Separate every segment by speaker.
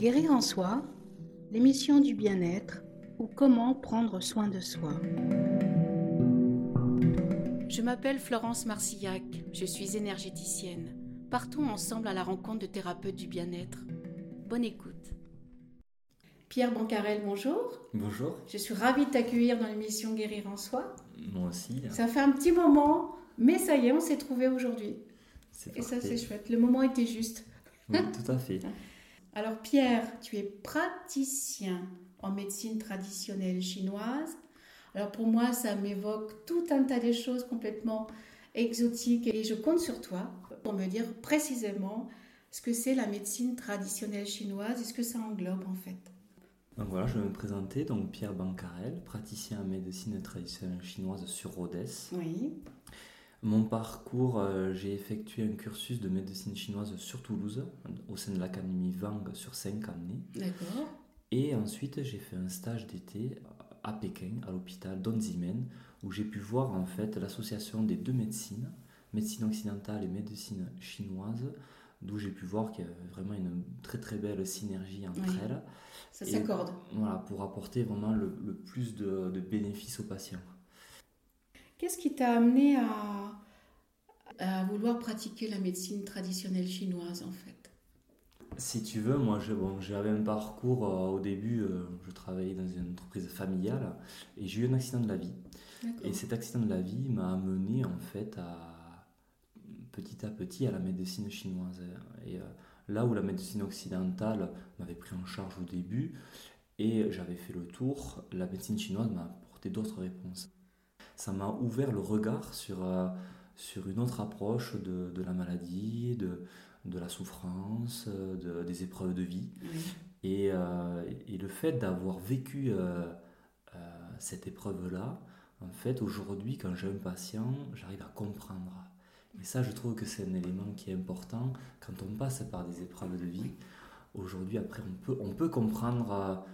Speaker 1: Guérir en soi, l'émission du bien-être ou comment prendre soin de soi.
Speaker 2: Je m'appelle Florence Marcillac, je suis énergéticienne. Partons ensemble à la rencontre de thérapeutes du bien-être. Bonne écoute. Pierre Bancarel, bonjour.
Speaker 3: Bonjour.
Speaker 2: Je suis ravie de t'accueillir dans l'émission Guérir en soi.
Speaker 3: Moi aussi.
Speaker 2: Ça fait un petit moment, mais ça y est, on s'est trouvé aujourd'hui. Et ça, c'est chouette. Le moment était juste.
Speaker 3: Oui, tout à fait.
Speaker 2: Alors, Pierre, tu es praticien en médecine traditionnelle chinoise. Alors, pour moi, ça m'évoque tout un tas de choses complètement exotiques et je compte sur toi pour me dire précisément ce que c'est la médecine traditionnelle chinoise et ce que ça englobe en fait.
Speaker 3: Donc voilà, je vais me présenter, donc Pierre Bancarel, praticien en médecine traditionnelle chinoise sur Rhodes.
Speaker 2: Oui.
Speaker 3: Mon parcours, euh, j'ai effectué un cursus de médecine chinoise sur Toulouse, au sein de l'académie Wang sur 5 années.
Speaker 2: D'accord.
Speaker 3: Et ensuite, j'ai fait un stage d'été à Pékin, à l'hôpital Donzimen, où j'ai pu voir en fait l'association des deux médecines, médecine occidentale et médecine chinoise, d'où j'ai pu voir qu'il y avait vraiment une très très belle synergie entre elles.
Speaker 2: Ça s'accorde.
Speaker 3: Voilà, pour apporter vraiment le, plus de, de bénéfices aux patients.
Speaker 2: Qu'est-ce qui t'a amené à, à, vouloir pratiquer la médecine traditionnelle chinoise en fait?
Speaker 3: Si tu veux, moi j'avais un parcours euh, au début, euh, je travaillais dans une entreprise familiale et j'ai eu un accident de la vie. Et cet accident de la vie m'a amené en fait à petit à petit à la médecine chinoise. Et euh, là où la médecine occidentale m'avait pris en charge au début et j'avais fait le tour, la médecine chinoise m'a apporté d'autres réponses ça m'a ouvert le regard sur, euh, sur une autre approche de, de la maladie, de, de la souffrance, de, des épreuves de vie. Et, euh, et, le fait d'avoir vécu euh, cette épreuve-là, en fait, aujourd'hui, quand j'ai un patient, j'arrive à comprendre. Et ça, je trouve que c'est un élément qui est important quand on passe par des épreuves de vie. Aujourd'hui, après, on peut, on peut comprendre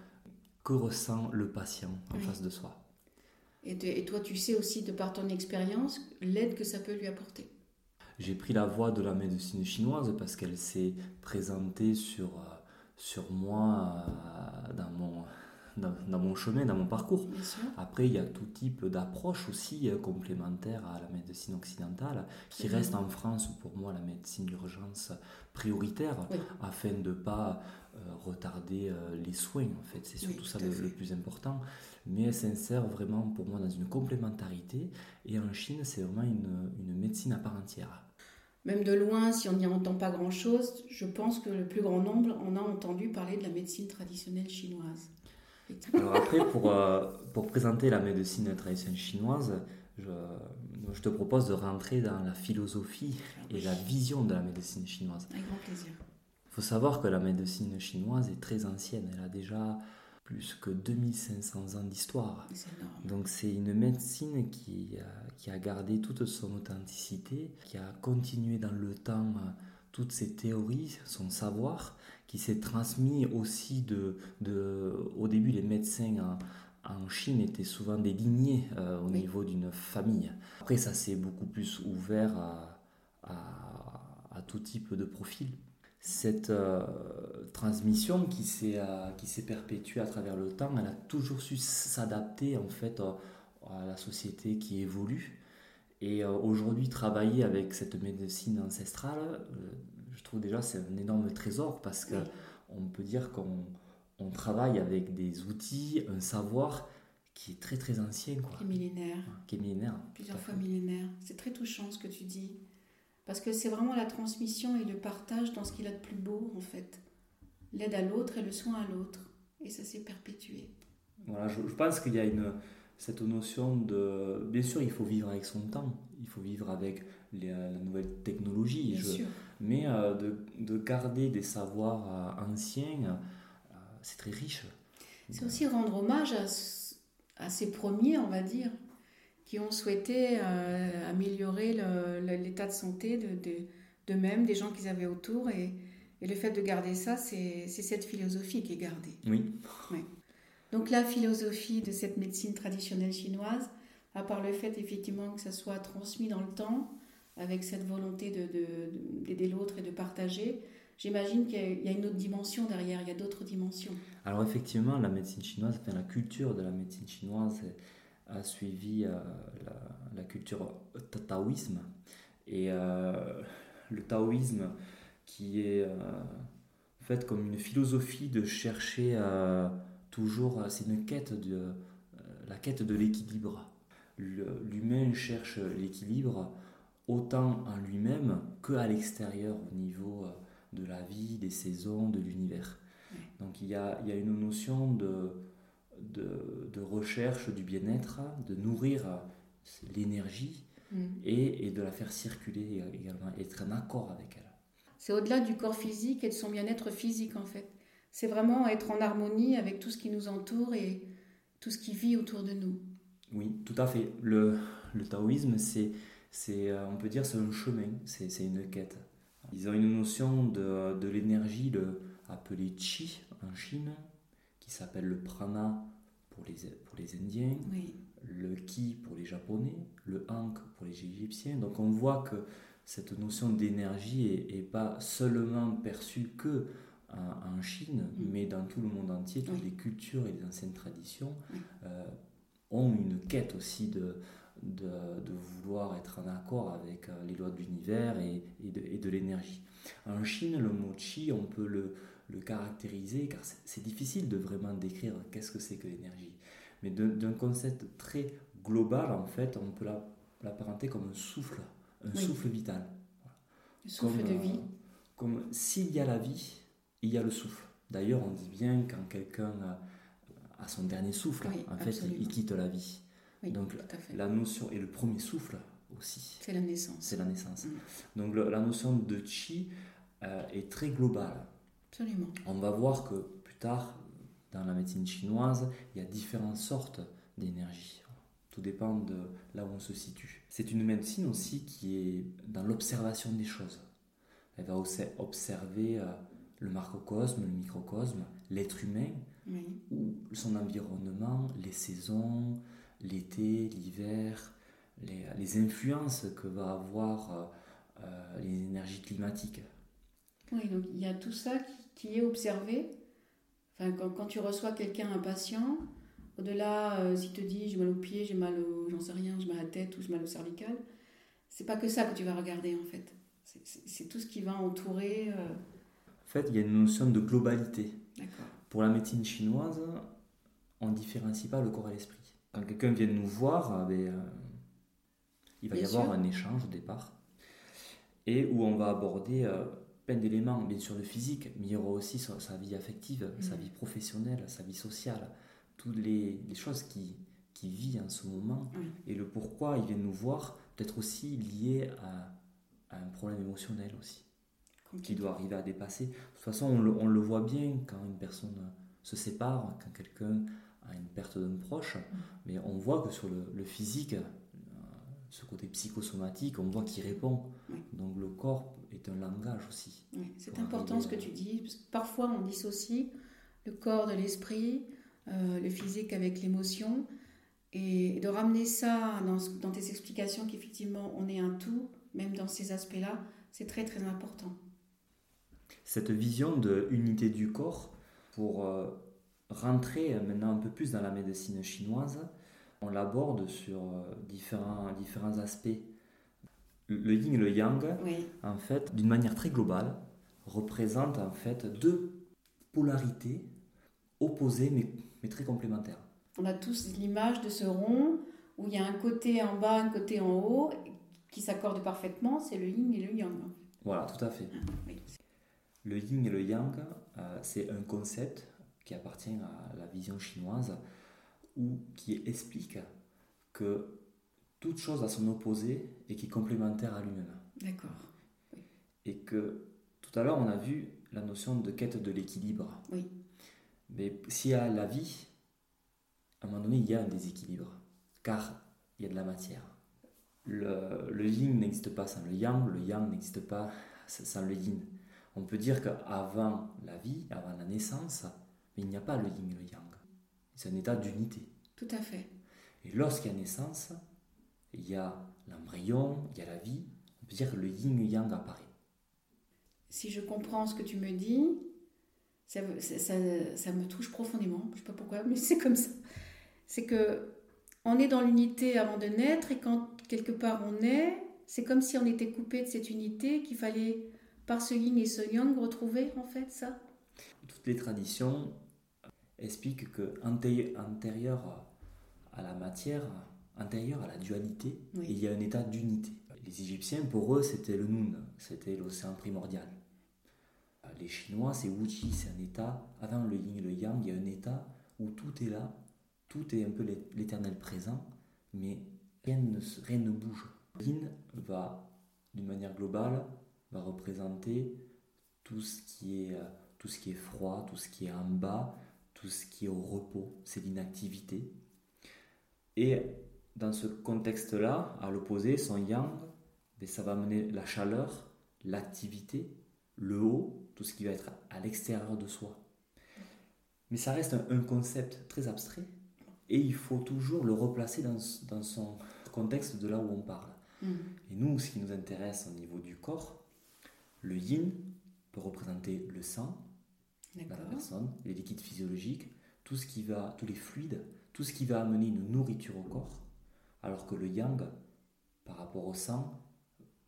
Speaker 3: que ressent le patient en face de soi.
Speaker 2: Et, toi, tu sais aussi, de par ton expérience, l'aide que ça peut lui apporter.
Speaker 3: J'ai pris la voie de la médecine chinoise parce qu'elle s'est présentée sur, euh, sur moi euh, dans mon, dans, mon chemin, dans mon parcours. Après, il y a tout type d'approche aussi euh, complémentaire à la médecine occidentale, qui reste en France pour moi la médecine d'urgence prioritaire, afin de ne pas retarder les soins. En fait, c'est surtout ça le, le, plus important mais elle s'insère vraiment pour moi dans une complémentarité. Et en Chine, c'est vraiment une, une, médecine à part entière.
Speaker 2: Même de loin, si on n'y entend pas grand-chose, je pense que le plus grand nombre en a entendu parler de la médecine traditionnelle chinoise.
Speaker 3: Alors après, pour, euh, pour présenter la médecine traditionnelle chinoise, je, je, te propose de rentrer dans la philosophie et la vision de la médecine chinoise.
Speaker 2: Avec grand plaisir.
Speaker 3: Il faut savoir que la médecine chinoise est très ancienne. Elle a déjà plus que 2500 ans d'histoire. Donc c'est une médecine qui a, qui a, gardé toute son authenticité, qui a continué dans le temps euh, toutes ses théories, son savoir, qui s'est transmis aussi de, de... Au début, les médecins en, Chine étaient souvent des lignées euh, au niveau d'une famille. Après, ça s'est beaucoup plus ouvert à, à, à tout type de profil cette euh, transmission qui s'est euh, qui s'est perpétuée à travers le temps, elle a toujours su s'adapter en fait à la société qui évolue. Et euh, aujourd'hui, travailler avec cette médecine ancestrale, trouve déjà c'est un énorme trésor parce que on peut dire qu'on on travaille avec des outils, un savoir qui est très très ancien. Quoi.
Speaker 2: Qui est millénaire.
Speaker 3: Qui est millénaire.
Speaker 2: Plusieurs fois millénaire. C'est très touchant ce que tu dis. Parce que c'est vraiment la transmission et le partage dans ce qu'il a de plus beau, en fait. L'aide à l'autre et le soin à l'autre. Et ça s'est perpétué.
Speaker 3: Voilà, je, pense qu'il y a une, cette notion de... Bien sûr, il faut vivre avec son temps. Il faut vivre avec les, la nouvelle technologie.
Speaker 2: Bien sûr.
Speaker 3: Mais euh, de, de, garder des savoirs euh, anciens, euh, c'est très riche.
Speaker 2: C'est aussi rendre hommage à, à ces premiers, on va dire qui ont souhaité euh, améliorer l'état de santé d'eux-mêmes, de, des gens qu'ils avaient autour. Et, et, le fait de garder ça, c'est cette philosophie qui est gardée.
Speaker 3: Oui.
Speaker 2: Donc la philosophie de cette médecine traditionnelle chinoise, à part le fait effectivement que ça soit transmis dans le temps, avec cette volonté d'aider de, l'autre et de partager, j'imagine qu'il y a une autre dimension derrière, il y a d'autres dimensions.
Speaker 3: Alors effectivement, la médecine chinoise, enfin, la culture de la médecine chinoise a suivi euh, la, culture taoïsme. Et euh, le taoïsme qui est euh, fait comme une philosophie de chercher toujours, c'est une quête de la quête de l'équilibre. L'humain cherche l'équilibre autant en lui-même qu'à l'extérieur au niveau de la vie, des saisons, de l'univers. Donc il y, a, il y a, une notion de, de, recherche du bien-être, de nourrir l'énergie mm. et, et, de la faire circuler également, être en accord avec elle.
Speaker 2: C'est au-delà du corps physique et de son bien-être physique en fait. C'est vraiment être en harmonie avec tout ce qui nous entoure et tout ce qui vit autour de nous.
Speaker 3: Oui, tout à fait. Le, le taoïsme, c'est, c'est, euh, on peut dire, c'est un chemin, c'est, c'est une quête. Ils ont une notion de, de l'énergie le, appelée chi en Chine, qui s'appelle le prana pour les, pour les Indiens, le ki pour les Japonais, le hank pour les Égyptiens. Donc on voit que cette notion d'énergie est, pas seulement perçue que en, Chine, mm. mais dans tout le monde entier, toutes les cultures et les anciennes traditions euh, ont une quête aussi de, de, vouloir être en accord avec euh, les lois de l'univers et, et, de, l'énergie. En Chine, le mot chi, on peut le, le caractériser, car c'est difficile de vraiment décrire qu'est-ce que c'est que l'énergie. Mais d'un concept très global, en fait, on peut l'apparenter comme un souffle, un souffle vital.
Speaker 2: Un souffle de vie. Euh,
Speaker 3: comme s'il y a la vie, il y a le souffle. D'ailleurs, on dit bien quand quelqu'un a, son dernier souffle, en fait, il, quitte la vie. Donc la notion, et le premier souffle aussi.
Speaker 2: C'est la naissance.
Speaker 3: C'est la naissance. Mm. Donc la notion de chi euh, est très globale. On va voir que plus tard, dans la médecine chinoise, il y a différentes sortes d'énergie. Tout dépend de là où on se situe. C'est une médecine aussi qui est dans l'observation des choses. Elle va aussi observer euh, le macrocosme, le microcosme, l'être humain, ou son environnement, les saisons, l'été, l'hiver, les, influences que va avoir euh, euh, les énergies climatiques.
Speaker 2: Oui, donc il y a tout ça qui, est observé. Enfin, quand, tu reçois quelqu'un, un patient, au-delà, euh, s'il te dit j'ai mal au pied, j'ai mal au, j'en sais rien, j'ai mal à la tête ou j'ai mal au cervical, c'est pas que ça que tu vas regarder en fait. C'est tout ce qui va entourer. Euh.
Speaker 3: En fait, il y a une notion de globalité. Pour la médecine chinoise, on ne différencie pas le corps et l'esprit. Quand quelqu'un vient nous voir, eh ben, euh, il va y avoir un échange au départ. Et où on va aborder plein d'éléments, bien sûr le physique, mais il y aura aussi sa, vie affective, sa mm. vie professionnelle, sa vie sociale, toutes les, choses qui, qui vit en ce moment. Et le pourquoi il vient nous voir, peut-être aussi lié à, un problème émotionnel aussi, qui doit arriver à dépasser. De toute façon, on le, on le, voit bien quand une personne se sépare, quand quelqu'un a une perte d'un proche, mais on voit que sur le, physique, euh, ce côté psychosomatique, on voit qu'il répond. Donc le corps est un langage aussi.
Speaker 2: c'est important ce que tu dis, parce que parfois on dissocie le corps de l'esprit, euh, le physique avec l'émotion, et de ramener ça dans, dans tes explications qu'effectivement on est un tout, même dans ces aspects-là, c'est très très important.
Speaker 3: Cette vision de unité du corps, pour euh, rentrer maintenant un peu plus dans la médecine chinoise, on l'aborde sur euh, différents, différents aspects le yin et le yang, en fait, d'une manière très globale, représentent en fait deux polarités opposées mais, mais très complémentaires.
Speaker 2: On a tous l'image de ce rond où il y a un côté en bas, un côté en haut qui s'accordent parfaitement, c'est le yin et le yang.
Speaker 3: Voilà, tout à fait. Ah, le yin et le yang, euh, c'est un concept qui appartient à la vision chinoise ou qui explique que toute chose a son opposé et qui est complémentaire à lui-même.
Speaker 2: D'accord.
Speaker 3: Et que tout à l'heure, on a vu la notion de quête de l'équilibre.
Speaker 2: Oui.
Speaker 3: Mais s'il y a la vie, à un moment donné, il y a un déséquilibre, car il y a de la matière. Le, le yin n'existe pas sans le yang, le yang n'existe pas sans le yin. On peut dire qu'avant la vie, avant la naissance, il n'y a pas le yin et le yang. C'est un état d'unité.
Speaker 2: Tout à fait.
Speaker 3: Et lorsqu'il y a naissance, il y a l'embryon, il y a la vie. On peut dire que le yin et yang apparaît.
Speaker 2: si je comprends ce que tu me dis, ça, ça, ça, me touche profondément. Je ne sais pas pourquoi, mais c'est comme ça. C'est que on est dans l'unité avant de naître et quand quelque part on est, c'est comme si on était coupé de cette unité qu'il fallait par ce yin et ce yang retrouver en fait ça.
Speaker 3: Toutes les traditions expliquent que antérieur à la matière, intérieur à la dualité, il y a un état d'unité. Les Égyptiens, pour eux, c'était le Nun, c'était l'océan primordial. Les Chinois, c'est Wuji, c'est un état, avant le yin et le yang, il y a un état où tout est là, tout est un peu l'éternel présent, mais rien ne, rien ne bouge. Le yin va, d'une manière globale, va représenter tout ce qui est, euh, tout ce qui est froid, tout ce qui est en bas, tout ce qui est au repos, c'est l'inactivité. Et dans ce contexte-là, à l'opposé, son yang, ben, ça va amener la chaleur, l'activité, le haut, tout ce qui va être à l'extérieur de soi. Mais ça reste un, concept très abstrait et il faut toujours le replacer dans, dans son contexte de là où on parle. Mm. Et nous, ce qui nous intéresse au niveau du corps, le yin peut représenter le sang, la personne, les liquides physiologiques, tout ce qui va, tous les fluides, tout ce qui va amener une nourriture au corps, alors que le yang, par rapport au sang,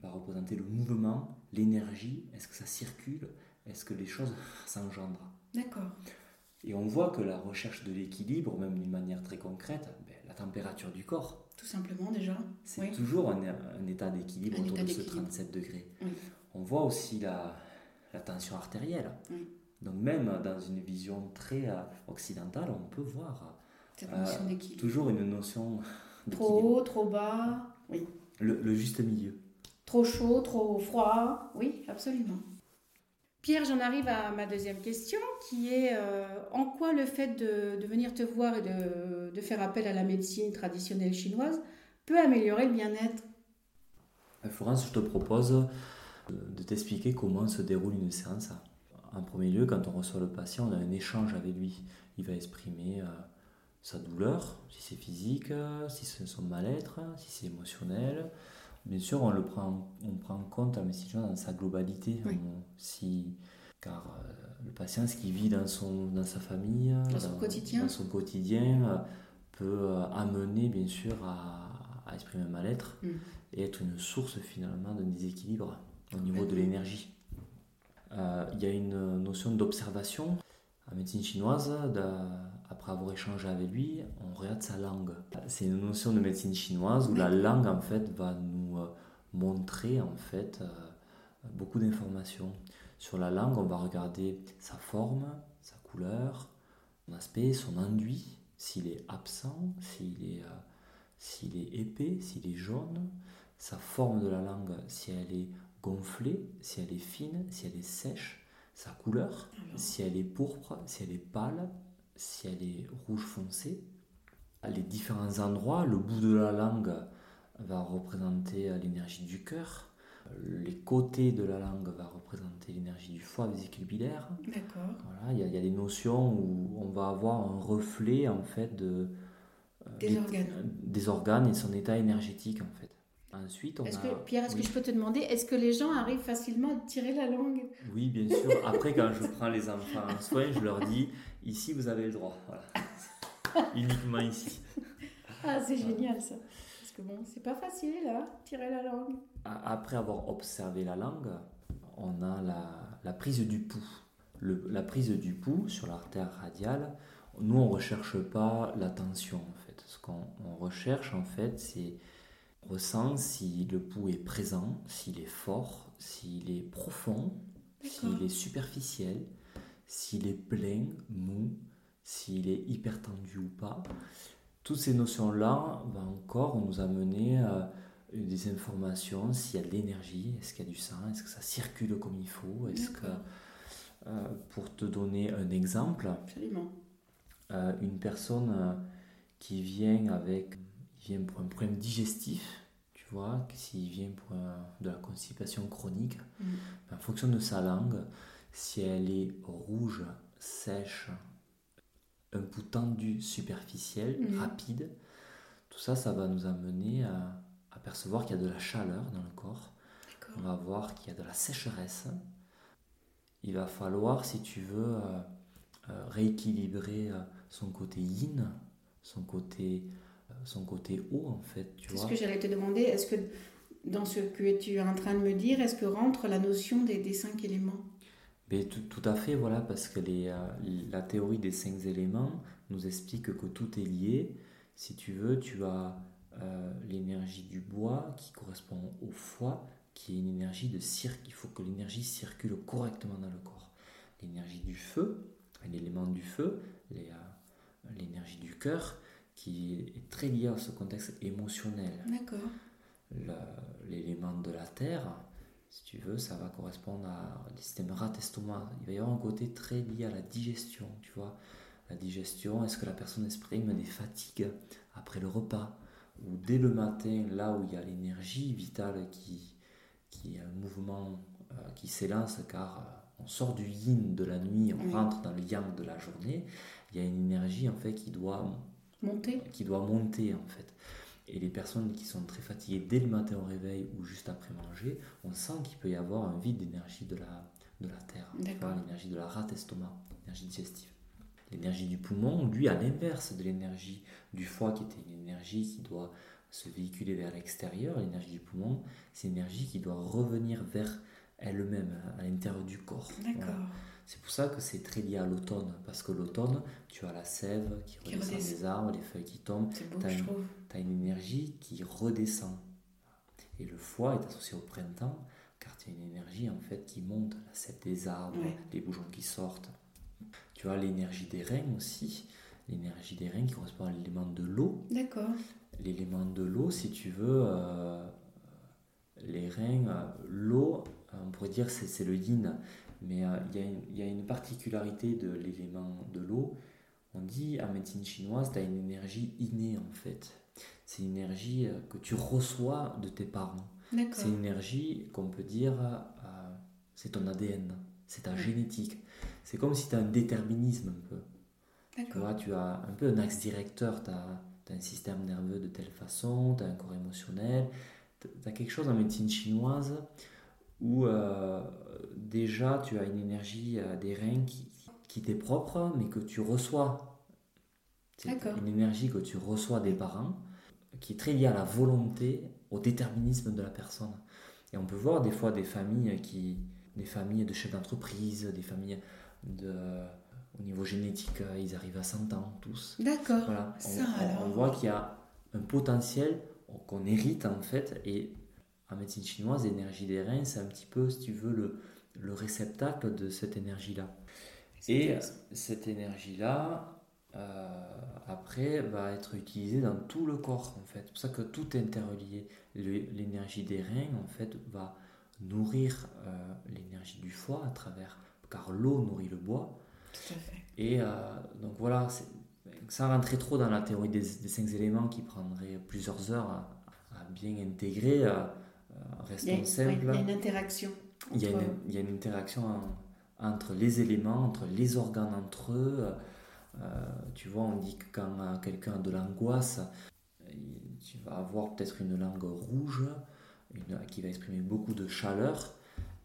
Speaker 3: va représenter le mouvement, l'énergie, est-ce que ça circule, est-ce que les choses s'engendrent.
Speaker 2: D'accord.
Speaker 3: Et on voit que la recherche de l'équilibre, même d'une manière très concrète, ben, la température du corps.
Speaker 2: Tout simplement déjà.
Speaker 3: C'est toujours un, état d'équilibre autour de ce 37 degrés. On voit aussi la, la tension artérielle. Donc même dans une vision très euh, occidentale, on peut voir
Speaker 2: euh,
Speaker 3: toujours une notion
Speaker 2: Trop haut, trop bas, oui.
Speaker 3: Le, juste milieu.
Speaker 2: Trop chaud, trop froid, oui, absolument. Pierre, j'en arrive à ma deuxième question, qui est euh, en quoi le fait de, venir te voir et de, de, faire appel à la médecine traditionnelle chinoise peut améliorer le bien-être?
Speaker 3: Florence, je te propose de t'expliquer comment se déroule une séance. En premier lieu, quand on reçoit le patient, on a un échange avec lui. Il va exprimer euh, sa douleur, si c'est physique, si c'est son mal-être, si c'est émotionnel. Bien sûr, on le prend, on prend en compte la médecine dans sa globalité. si, car euh, le patient, ce qu'il vit dans, son, dans sa famille,
Speaker 2: dans, son quotidien,
Speaker 3: dans son quotidien euh, peut amener bien sûr à, à exprimer un mal-être mm. et être une source finalement d'un déséquilibre au niveau de l'énergie. Euh, il y a une notion d'observation. En médecine chinoise, après avoir échangé avec lui, on regarde sa langue. C'est une notion de médecine chinoise où la langue en fait va nous euh, montrer en fait euh, beaucoup d'informations. Sur la langue, on va regarder sa forme, sa couleur, son aspect, son enduit, s'il est absent, s'il est, s'il est épais, s'il est jaune, sa forme de la langue, si elle est gonflée, si elle est fine, si elle est sèche, sa couleur, si elle est pourpre, si elle est pâle, si elle est rouge foncé. Les différents endroits, le bout de la langue va représenter l'énergie du cœur, les côtés de la langue va représenter l'énergie du foie vésiculaire.
Speaker 2: D'accord.
Speaker 3: Voilà, il y, a des notions où on va avoir un reflet en fait de
Speaker 2: des organes.
Speaker 3: des organes et son état énergétique en fait. Ensuite, on
Speaker 2: est-ce que, Pierre, est-ce que je peux te demander, est-ce que les gens arrivent facilement à tirer la langue?
Speaker 3: Oui, bien sûr. Après, quand je prends les enfants en soin, je leur dis ici, vous avez le droit. Voilà. Uniquement ici.
Speaker 2: Ah, c'est génial ça. Parce que bon, c'est pas facile, là, hein, tirer la langue.
Speaker 3: Après avoir observé la langue, on a la, la prise du pouls. Le, la prise du pouls sur l'artère radiale, nous, on ne recherche pas la tension, en fait. Ce qu'on recherche, en fait, c'est ressent si le pouls est présent, s'il est fort, s'il est profond, s'il est superficiel, s'il est plein, mou, s'il est hyper tendu ou pas. Toutes ces notions-là vont encore nous amener à des informations, s'il y a de l'énergie, est-ce qu'il y a du sang, est-ce que ça circule comme il faut, est-ce que, euh, pour te donner un exemple, euh, une personne euh, qui vient avec vient pour un problème digestif, tu vois, s'il vient pour de la constipation chronique, mm. ben, en fonction de sa langue, si elle est rouge, sèche, un peu tendu, superficiel, mm. rapide, tout ça, ça va nous amener à, à percevoir qu'il y a de la chaleur dans le corps. On va voir qu'il y a de la sécheresse. il va falloir, si tu veux, rééquilibrer son côté yin, son côté, son côté haut, en fait.
Speaker 2: C'est ce que j'allais te demander. Est-ce que dans ce que tu es en train de me dire, est-ce que rentre la notion des, des cinq éléments?
Speaker 3: Mais tout, tout, à fait, voilà, parce que les, la théorie des cinq éléments nous explique que tout est lié. Si tu veux, tu as euh, l'énergie du bois qui correspond au foie, qui est une énergie de cirque. Il faut que l'énergie circule correctement dans le corps. L'énergie du feu, l'élément du feu, euh, l'énergie du cœur, qui est très liée à ce contexte émotionnel.
Speaker 2: D'accord.
Speaker 3: L'élément de la terre, si tu veux, ça va correspondre à le système rat-estomac. Il va y avoir un côté très lié à la digestion, tu vois. La digestion, est-ce que la personne exprime des fatigues après le repas ou dès le matin, là où il y a l'énergie vitale qui, qui est un mouvement euh, qui s'élance car euh, on sort du yin de la nuit, on rentre dans le yang de la journée, il y a une énergie en fait qui doit
Speaker 2: monter.
Speaker 3: Qui doit monter en fait. Et les personnes qui sont très fatiguées dès le matin au réveil ou juste après manger, on sent qu'il peut y avoir un vide d'énergie de la, de la terre, l'énergie de la rate estomac, l'énergie digestive. L'énergie du poumon, lui, à l'inverse de l'énergie du foie, qui était une énergie qui doit se véhiculer vers l'extérieur, l'énergie du poumon, c'est une énergie qui doit revenir vers elle-même, à l'intérieur du corps. C'est pour ça que c'est très lié à l'automne, parce que l'automne, tu as la sève qui redescend des arbres, les feuilles qui tombent.
Speaker 2: tu as,
Speaker 3: as, une énergie qui redescend. Et le foie est associé au printemps, car tu as une énergie en fait qui monte, la sève des arbres, les bourgeons qui sortent. Tu as l'énergie des reins aussi, l'énergie des reins qui correspond à l'élément de l'eau.
Speaker 2: D'accord.
Speaker 3: L'élément de l'eau, si tu veux, euh, les reins, euh, l'eau, euh, on pourrait dire c'est le yin, mais il y, y, a une particularité de l'élément de l'eau. On dit en médecine chinoise, tu as une énergie innée en fait. C'est une énergie que tu reçois de tes parents. C'est une énergie qu'on peut dire, c'est ton ADN, c'est ta génétique. C'est comme si tu as un déterminisme un peu. Tu vois, tu as un peu un axe directeur, tu as, un système nerveux de telle façon, tu as un corps émotionnel, tu as quelque chose en médecine chinoise où euh, déjà tu as une énergie euh, des reins qui, qui t'est propre, mais que tu reçois. C'est une énergie que tu reçois des parents, qui est très liée à la volonté, au déterminisme de la personne. Et on peut voir des fois des familles qui, des familles de chefs d'entreprise, des familles de, au niveau génétique, euh, ils arrivent à 100 ans tous.
Speaker 2: D'accord.
Speaker 3: Voilà. On, voit qu'il y a un potentiel qu'on hérite en fait. Et en médecine chinoise, l'énergie des reins, c'est un petit peu, si tu veux, le, le réceptacle de cette énergie-là. Et cette énergie-là, euh, après, va être utilisée dans tout le corps en fait. C'est pour ça que tout est interrelié. L'énergie des reins, en fait, va nourrir euh, l'énergie du foie à travers car l'eau nourrit le bois.
Speaker 2: Tout à fait.
Speaker 3: Et euh, donc voilà, sans rentrer trop dans la théorie des, cinq éléments qui prendrait plusieurs heures à, bien intégrer, euh, euh, restons simples.
Speaker 2: il y a une interaction.
Speaker 3: Il, y a une, il y a une interaction entre les éléments, entre les organes entre eux. tu vois, on dit que quand quelqu'un a de l'angoisse, tu vas avoir peut-être une langue rouge une, qui va exprimer beaucoup de chaleur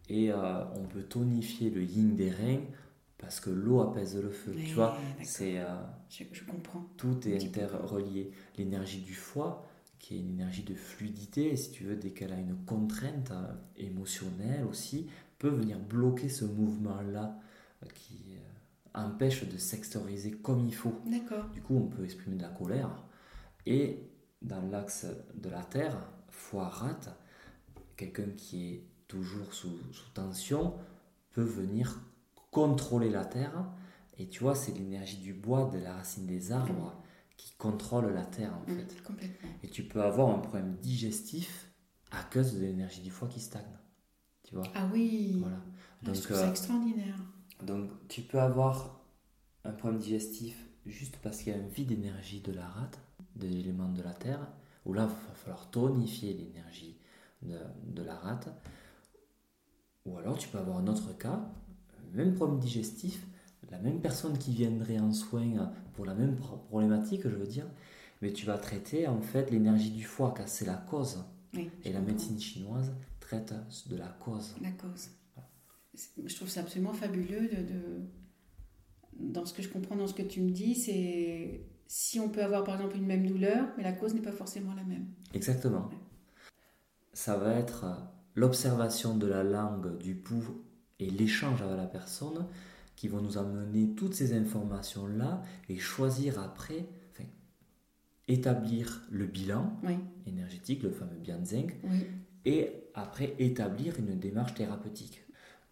Speaker 3: et euh, on peut tonifier le yin des reins parce que l'eau apaise le feu. tu vois, c'est.
Speaker 2: Euh, je, comprends.
Speaker 3: Tout est interrelié. L'énergie du foie, qui est une énergie de fluidité, si tu veux, dès qu'elle a une contrainte euh, émotionnelle aussi, peut venir bloquer ce mouvement-là qui empêche de s'extérioriser comme il faut.
Speaker 2: D'accord.
Speaker 3: Du coup, on peut exprimer de la colère. Et dans l'axe de la terre, foie-rate, quelqu'un qui est toujours sous, tension, peut venir contrôler la terre. Et tu vois, c'est l'énergie du bois, de la racine des arbres, qui contrôle la terre en mm, fait. Et tu peux avoir un problème digestif à cause de l'énergie du foie qui stagne. Tu vois?
Speaker 2: Ah oui
Speaker 3: Voilà.
Speaker 2: Ah, donc, c'est euh, extraordinaire.
Speaker 3: Donc tu peux avoir un problème digestif juste parce qu'il y a un vide d'énergie de la rate, de l'élément de la terre, où là, il va falloir tonifier l'énergie de, de la rate ou alors tu peux avoir un autre cas, même problème digestif, la même personne qui viendrait en soins pour la même problématique, je veux dire, mais tu vas traiter en fait l'énergie du foie, car c'est la cause. et la médecine chinoise traite de la cause.
Speaker 2: La cause. Je trouve ça absolument fabuleux de, dans ce que je comprends dans ce que tu me dis, c'est si on peut avoir par exemple une même douleur, mais la cause n'est pas forcément la même.
Speaker 3: Exactement. Ça va être l'observation de la langue, du pouls et l'échange avec la personne qui vont nous amener toutes ces informations-là et choisir après, enfin, établir le bilan énergétique, le fameux Bianzeng, et après établir une démarche thérapeutique.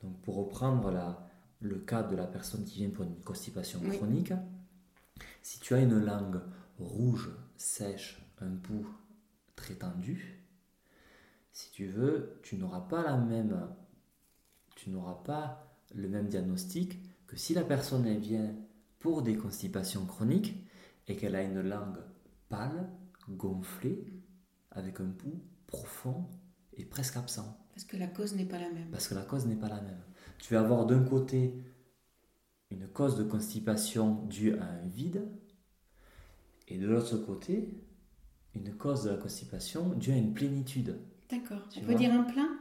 Speaker 3: Donc pour reprendre la, le cas de la personne qui vient pour une constipation chronique, si tu as une langue rouge, sèche, un pouls très tendu, si tu veux, tu n'auras pas la même, tu n'auras pas le même diagnostic que si la personne vient pour des constipations chroniques et qu'elle a une langue pâle, gonflée, avec un pouls profond et presque absent.
Speaker 2: Parce que la cause n'est pas la même.
Speaker 3: Parce que la cause n'est pas la même. Tu vas avoir d'un côté une cause de constipation due à un vide, et de l'autre côté, une cause de la constipation due à une plénitude.
Speaker 2: D'accord. Tu peux dire un plein?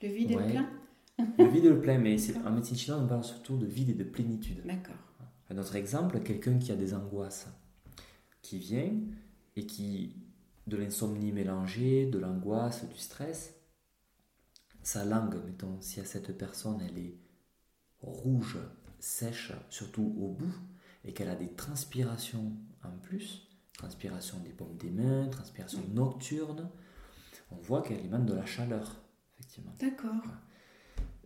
Speaker 2: Le vide le plein?
Speaker 3: Le vide et le plein, mais en médecine chinoise, on parle surtout de vide et de plénitude.
Speaker 2: D'accord.
Speaker 3: Un autre exemple, quelqu'un qui a des angoisses, qui vient et qui, de l'insomnie mélangée, de l'angoisse, du stress, sa langue, mettons, si à cette personne elle est rouge, sèche, surtout au bout, et qu'elle a des transpirations en plus, transpiration des paumes des mains, transpiration nocturne, on voit qu'elle émane de la chaleur, effectivement.
Speaker 2: D'accord.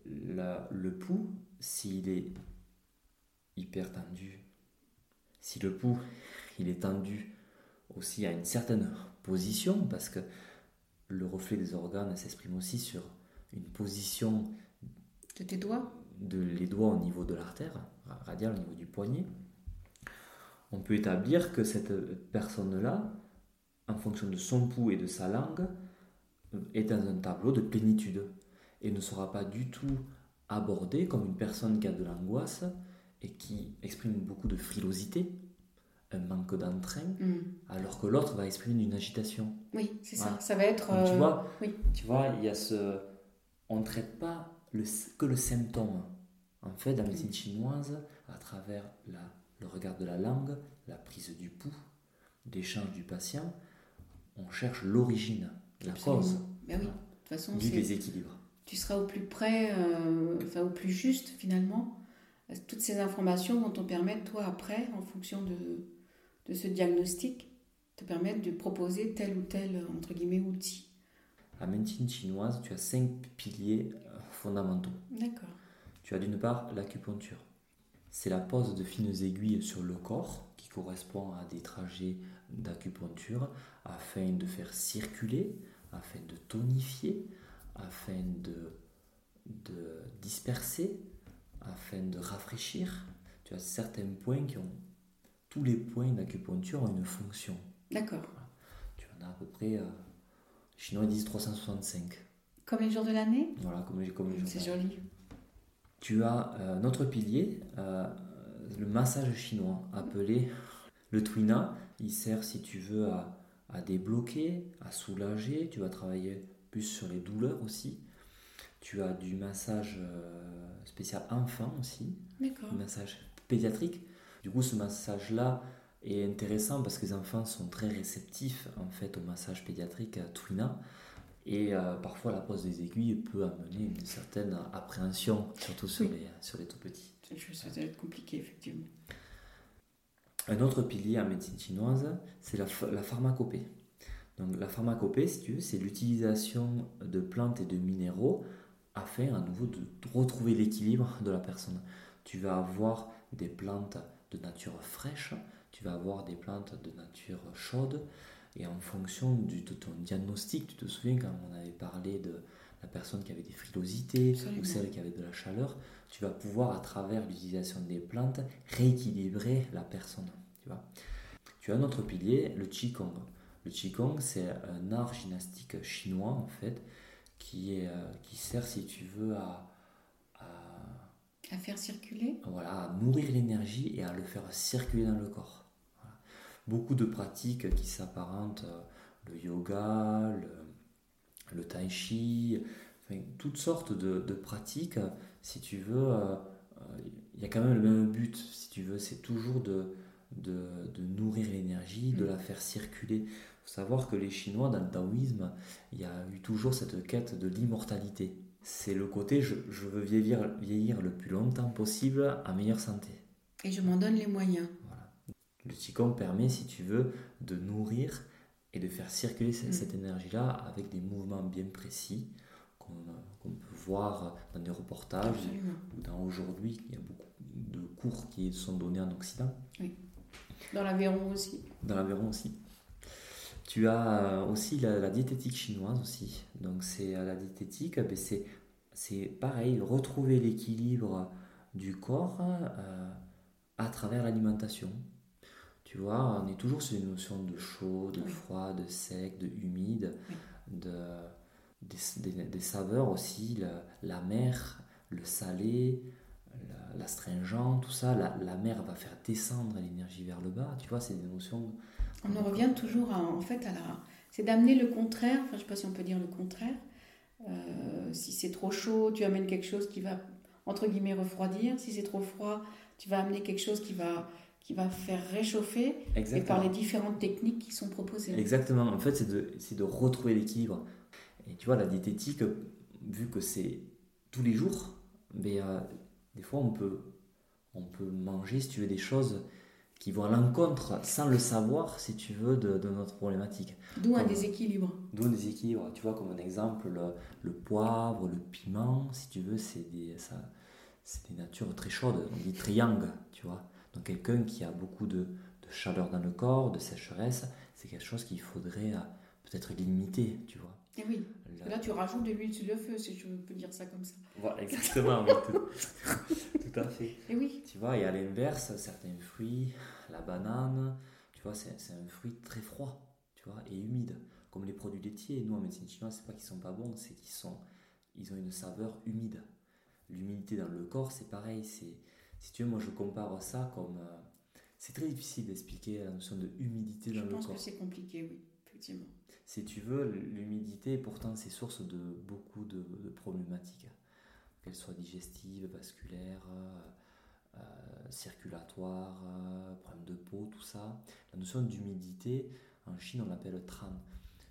Speaker 3: Le pouls, s'il est hyper tendu, si le pouls il est tendu aussi à une certaine position, parce que le reflet des organes s'exprime aussi sur une position
Speaker 2: de tes doigts,
Speaker 3: de les doigts au niveau de l'artère radiale, au niveau du poignet, on peut établir que cette personne-là, en fonction de son pouls et de sa langue, est dans un tableau de plénitude et ne sera pas du tout abordée comme une personne qui a de l'angoisse et qui exprime beaucoup de frilosité, un manque d'entrain, mm. alors que l'autre va exprimer une agitation.
Speaker 2: Oui, c'est ça. Ça va être.
Speaker 3: tu vois, euh, tu vois, il y a ce, on ne traite pas le, que le symptôme. En fait, dans la médecine chinoise, à travers la, le regard de la langue, la prise du pouls, l'échange du patient, on cherche l'origine, la cause
Speaker 2: ben oui. de toute façon,
Speaker 3: du déséquilibre.
Speaker 2: Tu seras au plus près, euh, enfin au plus juste finalement. Toutes ces informations vont te permettre, toi, après, en fonction de, de ce diagnostic, te permettre de proposer tel ou tel, entre guillemets, outil.
Speaker 3: La médecine chinoise, tu as cinq piliers euh, fondamentaux.
Speaker 2: D'accord.
Speaker 3: Tu as d'une part l'acupuncture. C'est la pose de fines aiguilles sur le corps qui correspond à des trajets d'acupuncture afin de faire circuler, afin de tonifier, afin de, de disperser, afin de rafraîchir. Tu as certains points qui ont. Tous les points d'acupuncture ont une fonction.
Speaker 2: D'accord.
Speaker 3: Tu en as à peu près. Euh, Chinois disent 365.
Speaker 2: Comme les jours de l'année?
Speaker 3: Voilà, comme, comme les jours
Speaker 2: C'est joli.
Speaker 3: Tu as euh, notre pilier, euh, le massage chinois, appelé le Twina. Il sert, si tu veux, à, à débloquer, à soulager. Tu vas travailler plus sur les douleurs aussi. Tu as du massage euh, spécial enfant aussi.
Speaker 2: D'accord.
Speaker 3: massage pédiatrique. Du coup, ce massage-là, est intéressant parce que les enfants sont très réceptifs en fait au massage pédiatrique à Twina et euh, parfois la pose des aiguilles peut amener une certaine appréhension surtout sur, les, sur les tout petits.
Speaker 2: Ça va être compliqué effectivement.
Speaker 3: Un autre pilier en médecine chinoise, c'est la, la, pharmacopée. Donc la pharmacopée, si tu veux, c'est l'utilisation de plantes et de minéraux afin à nouveau de retrouver l'équilibre de la personne. Tu vas avoir des plantes de nature fraîche, tu vas avoir des plantes de nature chaude et en fonction du, de ton diagnostic, tu te souviens quand on avait parlé de la personne qui avait des frilosités ou celle qui avait de la chaleur, tu vas pouvoir à travers l'utilisation des plantes rééquilibrer la personne. Tu, vois tu as un autre pilier, le Qigong. Le Qigong, c'est un art gymnastique chinois en fait qui, est, euh, qui sert, si tu veux, à,
Speaker 2: à faire circuler
Speaker 3: Voilà, à nourrir l'énergie et à le faire circuler dans le corps beaucoup de pratiques qui s'apparentent, euh, le yoga, le, tai chi, toutes sortes de, de, pratiques, si tu veux, il y a quand même le même but, si tu veux, c'est toujours de, de, de nourrir l'énergie, de mm. la faire circuler. Savoir que les Chinois, dans le taoïsme, il y a eu toujours cette quête de l'immortalité. C'est le côté je, je, veux vieillir, vieillir le plus longtemps possible à meilleure santé.
Speaker 2: Et je m'en donne les moyens.
Speaker 3: Voilà. Le Qigong permet, si tu veux, de nourrir et de faire circuler cette, mm. cette énergie-là avec des mouvements bien précis qu'on peut voir dans des reportages ou dans aujourd'hui. Il y a beaucoup de cours qui sont donnés en Occident.
Speaker 2: Oui. Dans l'Aveyron aussi.
Speaker 3: Dans l'Aveyron aussi. Tu as euh, aussi la, diététique chinoise aussi. Donc c'est euh, la diététique, ben, c'est c'est pareil, retrouver l'équilibre du corps euh, à travers l'alimentation. Tu vois, on est toujours sur une notion de chaud, de froid, de sec, de humide, de, des, saveurs aussi, la, la, mer, le salé, l'astringent, tout ça, la, la, mer va faire descendre l'énergie vers le bas, tu vois, c'est des notions...
Speaker 2: On en revient toujours à, en fait à la... C'est d'amener le contraire, enfin je ne sais pas si on peut dire le contraire. Euh, si c'est trop chaud, tu amènes quelque chose qui va, entre guillemets, refroidir. Si c'est trop froid, tu vas amener quelque chose qui va, qui va faire réchauffer. Et par les différentes techniques qui sont proposées.
Speaker 3: Exactement, en fait c'est de, de retrouver l'équilibre. Et tu vois, la diététique, vu que c'est tous les jours, mais, ben, euh, des fois, on peut, on peut manger, si tu veux, des choses qui vont à l'encontre, sans le savoir, si tu veux, de, notre problématique.
Speaker 2: D'où un déséquilibre.
Speaker 3: D'où un déséquilibre. Tu vois, comme un exemple, le, poivre, le piment, si tu veux, c'est des, ça, c'est des natures très chaudes. On dit triangle, tu vois. Donc quelqu'un qui a beaucoup de, de, chaleur dans le corps, de sécheresse, c'est quelque chose qu'il faudrait euh, peut-être limiter, tu vois.
Speaker 2: Et eh oui. Là, tu rajoutes de l'huile sur le feu, si je peux dire ça comme ça.
Speaker 3: Voilà, exactement. tout, à fait.
Speaker 2: Et eh oui.
Speaker 3: Tu vois, et à l'inverse, certains fruits, la banane, tu vois, c'est un fruit très froid, tu vois, et humide. Comme les produits laitiers. Nous, en médecine chinoise, c'est pas qu'ils sont pas bons, c'est qu'ils sont, ils ont une saveur humide. L'humidité dans le corps, c'est pareil. C'est, si tu veux, moi, je compare ça comme. Euh, c'est très difficile d'expliquer la notion de humidité dans le corps. Je
Speaker 2: pense que c'est compliqué, oui, effectivement
Speaker 3: si tu veux, l'humidité, pourtant, c'est source de beaucoup de, problématiques, qu'elles soient digestives, vasculaires, euh, euh, circulatoires, euh, problèmes de peau, tout ça. La notion d'humidité, en Chine, on l'appelle tran.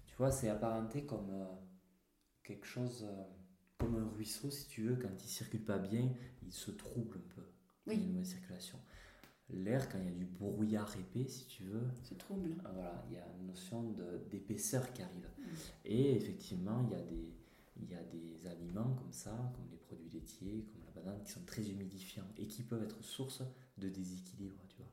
Speaker 3: Tu vois, c'est apparenté comme quelque chose, comme un ruisseau, si tu veux, quand il circule pas bien, il se trouble un peu. Oui. Il y a une mauvaise circulation l'air, quand il y a du brouillard épais, si tu veux,
Speaker 2: c'est trouble.
Speaker 3: Euh, voilà, il y a une notion d'épaisseur qui arrive. Mm. Et effectivement, il y, a des, il y a des aliments comme ça, comme les produits laitiers, comme la banane, qui sont très humidifiants et qui peuvent être source de déséquilibre, tu vois.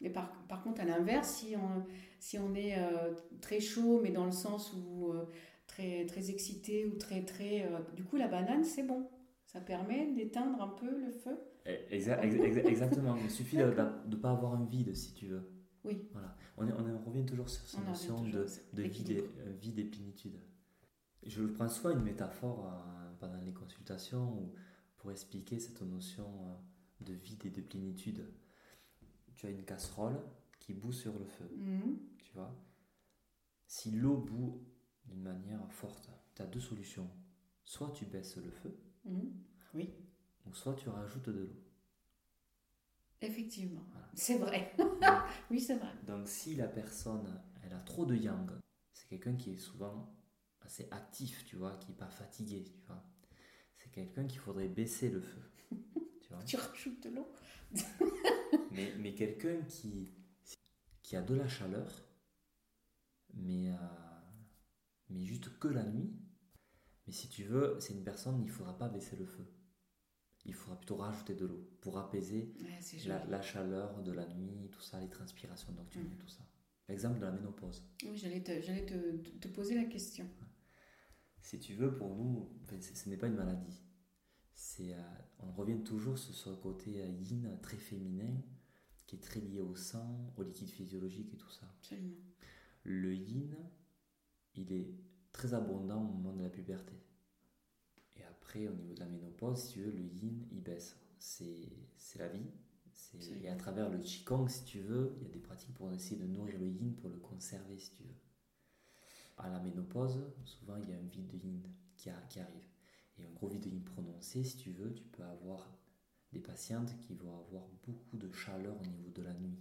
Speaker 2: Mais par, par contre, à l'inverse, si on, si on est euh, très chaud, mais dans le sens où euh, très, très excité ou très, très... du coup, la banane, c'est bon. Ça permet d'éteindre un peu le feu
Speaker 3: exactement. Il suffit de ne pas avoir un vide, si tu veux.
Speaker 2: Oui.
Speaker 3: Voilà. On, on, revient toujours sur cette notion de, de euh, vide, et, plénitude. Je prends soit une métaphore euh, pendant les consultations ou pour expliquer cette notion euh, de vide et de plénitude. Tu as une casserole qui bout sur le feu. Mhm. Tu vois? Si l'eau bout d'une manière forte, tu as deux solutions. Soit tu baisses le feu.
Speaker 2: Mhm. Oui
Speaker 3: ou soit tu rajoutes de l'eau.
Speaker 2: Effectivement, c'est vrai. oui, c'est vrai.
Speaker 3: Donc si la personne, elle a trop de yang, c'est quelqu'un qui est souvent assez actif, tu vois, qui n'est pas fatigué, tu vois. C'est quelqu'un qu'il faudrait baisser le feu.
Speaker 2: Tu, vois tu rajoutes de l'eau.
Speaker 3: mais mais quelqu'un qui, qui a de la chaleur, mais, euh, mais juste que la nuit, mais si tu veux, c'est une personne, il ne faudra pas baisser le feu il faudra plutôt rajouter de l'eau pour apaiser la, chaleur de la nuit, tout ça, les transpirations nocturnes, mm. tout ça. L'exemple de la ménopause.
Speaker 2: Oui, j'allais te, te, poser la question.
Speaker 3: Si tu veux, pour nous, ce n'est pas une maladie. C'est, euh, on revient toujours sur ce côté euh, yin très féminin qui est très lié au sang, au liquide physiologique et tout ça.
Speaker 2: Absolument.
Speaker 3: Le yin, il est très abondant au moment de la puberté. Et après, au niveau de la ménopause, si tu veux, le yin, il baisse. C'est la vie. Et à travers le qigong, si tu veux, il y a des pratiques pour essayer de nourrir le yin, pour le conserver, si tu veux. À la ménopause, souvent, il y a un vide de yin qui, qui arrive. Et un gros vide de yin prononcé, si tu veux, tu peux avoir des patientes qui vont avoir beaucoup de chaleur au niveau de la nuit.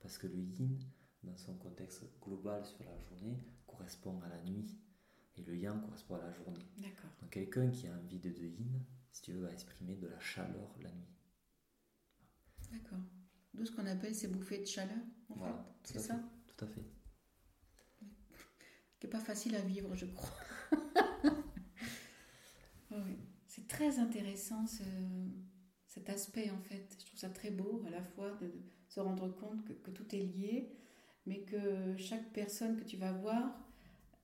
Speaker 3: Parce que le yin, dans son contexte global sur la journée, correspond à la nuit. Et le yang correspond à la journée.
Speaker 2: D'accord.
Speaker 3: Donc quelqu'un qui a un vide de yin, si tu veux, va exprimer de la chaleur la nuit.
Speaker 2: D'accord. D'où ce qu'on appelle ces bouffées de chaleur, en
Speaker 3: Voilà,
Speaker 2: fait. C'est ça
Speaker 3: fait, Tout à fait.
Speaker 2: Qui n'est pas facile à vivre, je crois. oui. C'est très intéressant ce, cet aspect, en fait. Je trouve ça très beau, à la fois, de, de se rendre compte que, que tout est lié, mais que chaque personne que tu vas voir,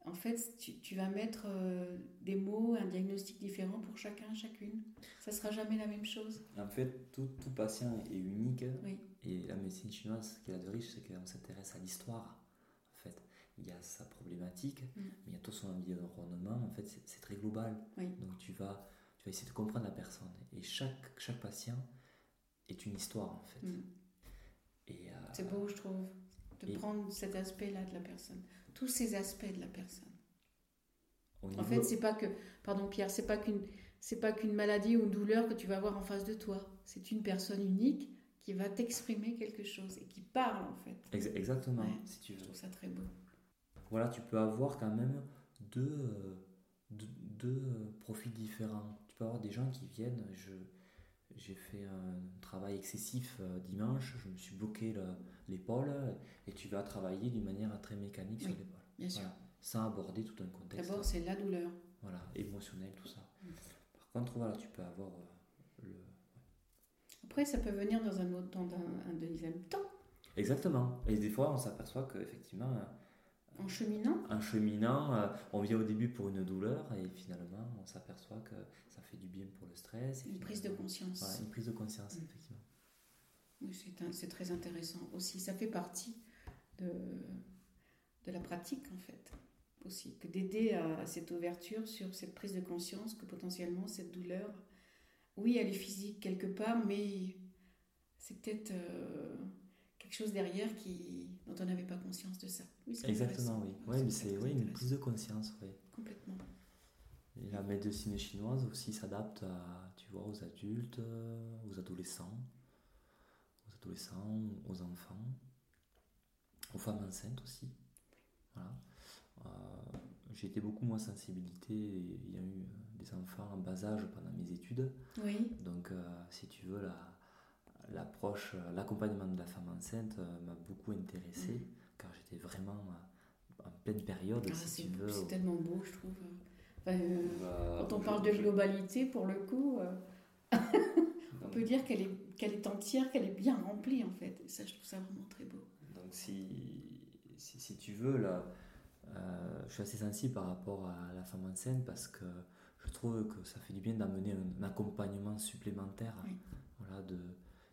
Speaker 2: en fait, tu, tu vas mettre euh, des mots, un diagnostic différent pour chacun, chacune. Ça sera jamais la même chose.
Speaker 3: En fait, tout, tout patient est unique.
Speaker 2: Oui.
Speaker 3: Et la médecine chinoise, ce qu'elle a de riche, c'est qu'on s'intéresse à l'histoire. En fait, il y a sa problématique,
Speaker 2: Mm.
Speaker 3: mais il y a tout son environnement. En fait, c'est très global.
Speaker 2: Oui.
Speaker 3: Donc tu vas, tu vas essayer de comprendre la personne. Et chaque, chaque patient est une histoire, en fait.
Speaker 2: Mm.
Speaker 3: Euh,
Speaker 2: C'est beau, je trouve, de
Speaker 3: Et-
Speaker 2: prendre cet aspect-là de la personne, tous ces aspects de la personne. En fait, c'est pas que, pardon Pierre, c'est pas qu'une, c'est pas qu'une maladie ou une douleur que tu vas avoir en face de toi. C'est une personne unique qui va t'exprimer quelque chose et qui parle en fait.
Speaker 3: Ex- exactement,
Speaker 2: Ouais.
Speaker 3: si tu
Speaker 2: Je
Speaker 3: veux.
Speaker 2: trouve ça très beau.
Speaker 3: Voilà, tu peux avoir quand même deux, deux, deux, profils différents. Tu peux avoir des gens qui viennent, je, j'ai fait un travail excessif euh, dimanche, je me suis bloqué le- l'épaule et tu vas travailler d'une manière très mécanique sur l'épaule.
Speaker 2: Bien sûr.
Speaker 3: Sans aborder tout un contexte
Speaker 2: D'abord, c'est la douleur.
Speaker 3: voilà, émotionnel, tout ça.
Speaker 2: Mm.
Speaker 3: Par contre, voilà, tu peux avoir euh, le...
Speaker 2: Après, ça peut venir dans un autre, dans un, un deuxième temps,
Speaker 3: Exactement. Et des fois, on s'aperçoit qu'effectivement, euh,
Speaker 2: en cheminant.
Speaker 3: en cheminant, euh, on vient au début pour une douleur et finalement on s'aperçoit que ça fait du bien pour le stress. et
Speaker 2: Une prise de conscience.
Speaker 3: Voilà, une prise de conscience,
Speaker 2: Mm.
Speaker 3: effectivement.
Speaker 2: C'est, très intéressant aussi. Ça fait partie de, de la pratique, en fait, aussi. Que d'aider à, à cette ouverture sur cette prise de conscience que potentiellement cette douleur, oui, elle est physique quelque part, mais c'est peut-être euh, quelque chose derrière qui, dont on n'avait pas conscience de ça. Oui,
Speaker 3: Exactement, oui. Ouais, mais c'est oui, une prise de conscience, oui.
Speaker 2: Complètement.
Speaker 3: Et la médecine chinoise aussi s'adapte à, tu vois, aux adultes, euh, aux adolescents, adolescents, aux enfants, aux femmes enceintes aussi. Voilà. Euh, j'ai été beaucoup moins sensibilité. Il y a eu euh, des enfants en bas âge pendant mes études.
Speaker 2: Oui,
Speaker 3: Donc, euh, si tu veux, la- l'approche, l'accompagnement de la femme enceinte euh, m'a beaucoup intéressé,
Speaker 2: Mhm.
Speaker 3: car j'étais vraiment en pleine période,
Speaker 2: Ah,
Speaker 3: si
Speaker 2: c'est,
Speaker 3: tu veux.
Speaker 2: c'est tellement beau, je trouve. Enfin,
Speaker 3: où,
Speaker 2: quand on parle de globalité, pour le coup, on peut dire qu'elle est, qu'elle est entière, qu'elle est bien remplie en fait. Et ça, je trouve ça vraiment très beau.
Speaker 3: Donc, si, si, si tu veux, là, euh, je suis assez sensible par rapport à la femme enceinte parce que je trouve que ça fait du bien d'amener un, accompagnement supplémentaire.
Speaker 2: Oui.
Speaker 3: Voilà, de,